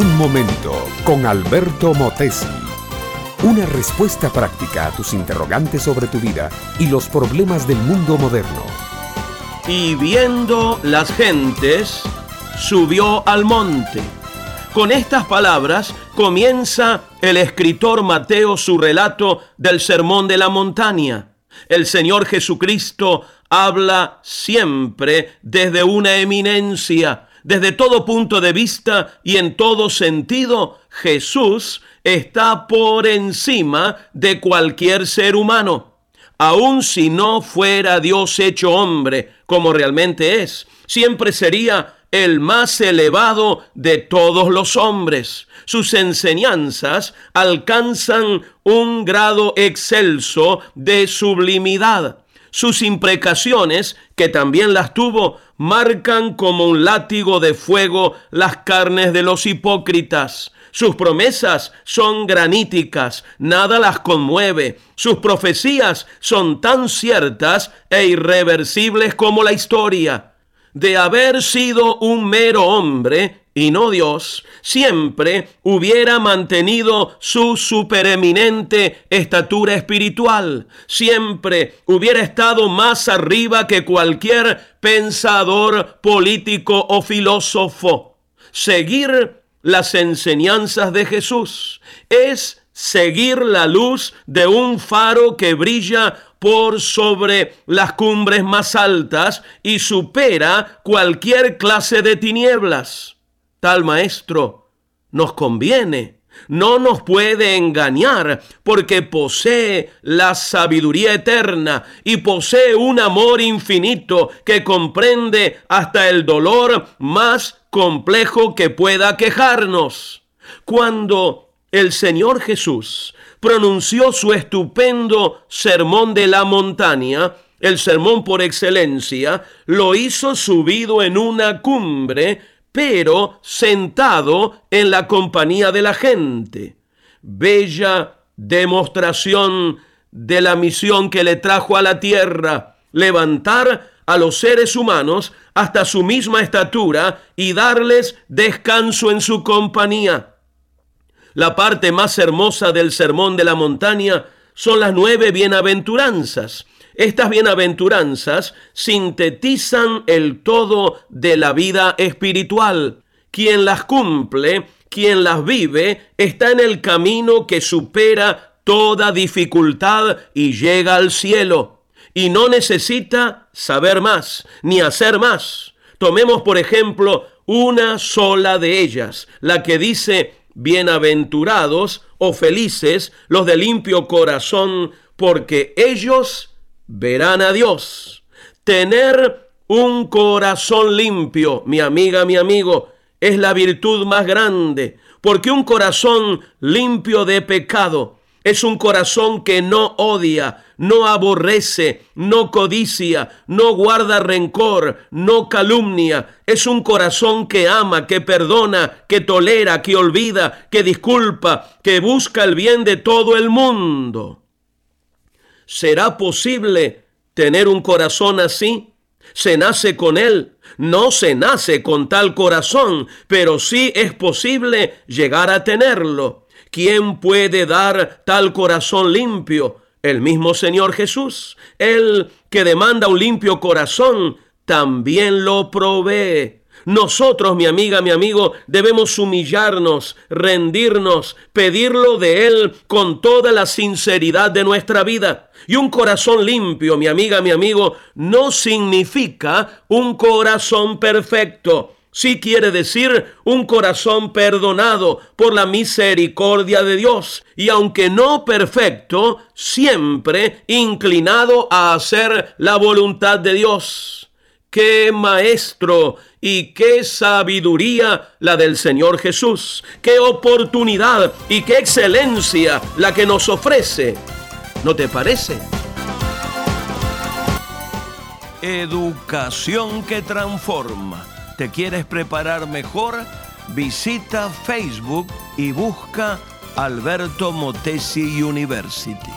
Un momento con Alberto Motesi. Una respuesta práctica a tus interrogantes sobre tu vida y los problemas del mundo moderno. Y viendo las gentes, subió al monte. Con estas palabras comienza el escritor Mateo su relato del Sermón de la Montaña. El Señor Jesucristo habla siempre desde una eminencia, desde todo punto de vista y en todo sentido, Jesús está por encima de cualquier ser humano. Aun si no fuera Dios hecho hombre, como realmente es, siempre sería el más elevado de todos los hombres. Sus enseñanzas alcanzan un grado excelso de sublimidad. Sus imprecaciones, que también las tuvo, marcan como un látigo de fuego las carnes de los hipócritas. Sus promesas son graníticas, nada las conmueve. Sus profecías son tan ciertas e irreversibles como la historia. De haber sido un mero hombre, y no Dios, siempre hubiera mantenido su supereminente estatura espiritual, siempre hubiera estado más arriba que cualquier pensador político o filósofo. Seguir las enseñanzas de Jesús es seguir la luz de un faro que brilla por sobre las cumbres más altas y supera cualquier clase de tinieblas tal maestro nos conviene. No nos puede engañar porque posee la sabiduría eterna y posee un amor infinito que comprende hasta el dolor más complejo que pueda quejarnos. Cuando el Señor Jesús pronunció su estupendo sermón de la montaña, el sermón por excelencia, lo hizo subido en una cumbre pero sentado en la compañía de la gente. Bella demostración de la misión que le trajo a la tierra, levantar a los seres humanos hasta su misma estatura y darles descanso en su compañía. La parte más hermosa del sermón de la montaña son las nueve bienaventuranzas, estas bienaventuranzas sintetizan el todo de la vida espiritual. Quien las cumple, quien las vive, está en el camino que supera toda dificultad y llega al cielo. Y no necesita saber más, ni hacer más. Tomemos, por ejemplo, una sola de ellas, la que dice, bienaventurados o felices los de limpio corazón, porque ellos verán a Dios. Tener un corazón limpio, mi amiga, mi amigo, es la virtud más grande, porque un corazón limpio de pecado es un corazón que no odia, no aborrece, no codicia, no guarda rencor, no calumnia. Es un corazón que ama, que perdona, que tolera, que olvida, que disculpa, que busca el bien de todo el mundo. ¿Será posible tener un corazón así? Se nace con él, no se nace con tal corazón, pero sí es posible llegar a tenerlo. ¿Quién puede dar tal corazón limpio? El mismo Señor Jesús. Él que demanda un limpio corazón, también lo provee. Nosotros, mi amiga, mi amigo, debemos humillarnos, rendirnos, pedirlo de Él con toda la sinceridad de nuestra vida. Y un corazón limpio, mi amiga, mi amigo, no significa un corazón perfecto. Sí quiere decir un corazón perdonado por la misericordia de Dios y aunque no perfecto, siempre inclinado a hacer la voluntad de Dios. ¡Qué maestro y qué sabiduría la del Señor Jesús! ¡Qué oportunidad y qué excelencia la que nos ofrece! ¿No te parece? Educación que transforma. ¿Te quieres preparar mejor? Visita Facebook y busca Alberto Motesi University.